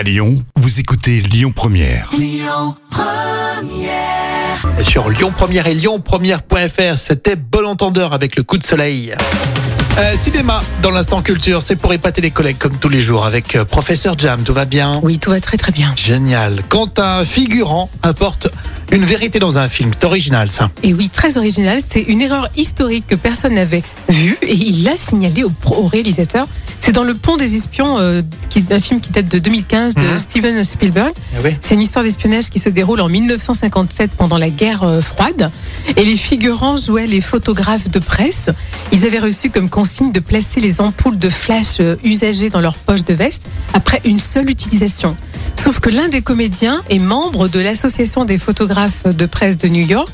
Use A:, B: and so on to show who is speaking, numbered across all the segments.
A: À Lyon, vous écoutez Lyon Première.
B: Et sur Lyon Première et Lyon Première.fr, c'était Bon Entendeur avec le coup de soleil. Euh, cinéma, dans l'instant culture, c'est pour épater les collègues comme tous les jours avec euh, Professeur Jam, tout va bien?
C: Oui, tout va très très bien.
B: Génial. Quand un figurant apporte une vérité dans un film, c'est original ça.
C: Et oui, très original. C'est une erreur historique que personne n'avait vue et il l'a signalé au, pro- au réalisateur. C'est dans Le Pont des Espions, euh, qui est un film qui date de 2015 de
B: Mhm.
C: Steven Spielberg.
B: Eh oui.
C: C'est une histoire d'espionnage qui se déroule en 1957 pendant la guerre euh, froide. Et les figurants jouaient les photographes de presse. Ils avaient reçu comme consigne de placer les ampoules de flash euh, usagées dans leur poche de veste après une seule utilisation. Sauf que l'un des comédiens est membre de l'association des photographes de presse de New York.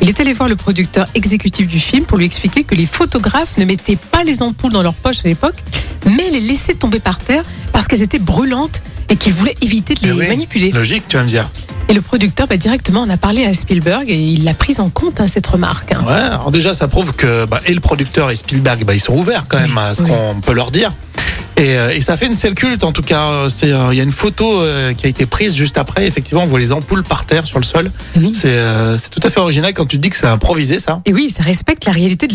C: Il est allé voir le producteur exécutif du film pour lui expliquer que les photographes ne mettaient pas les ampoules dans leur poche à l'époque, mais les laissaient tomber par terre parce qu'elles étaient brûlantes et qu'ils voulaient éviter de les
B: Eh oui.
C: manipuler.
B: Logique, tu vas me dire.
C: Et le producteur, bah, directement, on a parlé à Spielberg et il l'a prise en compte, hein, cette remarque. hein.
B: Ouais, alors déjà, ça prouve que bah, et le producteur et Spielberg, bah, ils sont ouverts quand même à ce
C: oui.
B: qu'on peut leur dire. Et, euh, et ça fait une scène culte en tout cas. Euh, c'est, euh, Il y a une photo euh, qui a été prise juste après. Effectivement, on voit les ampoules par terre sur le sol. C'est euh, tout à fait original quand tu te dis que c'est improvisé ça.
C: Et oui, ça respecte la réalité de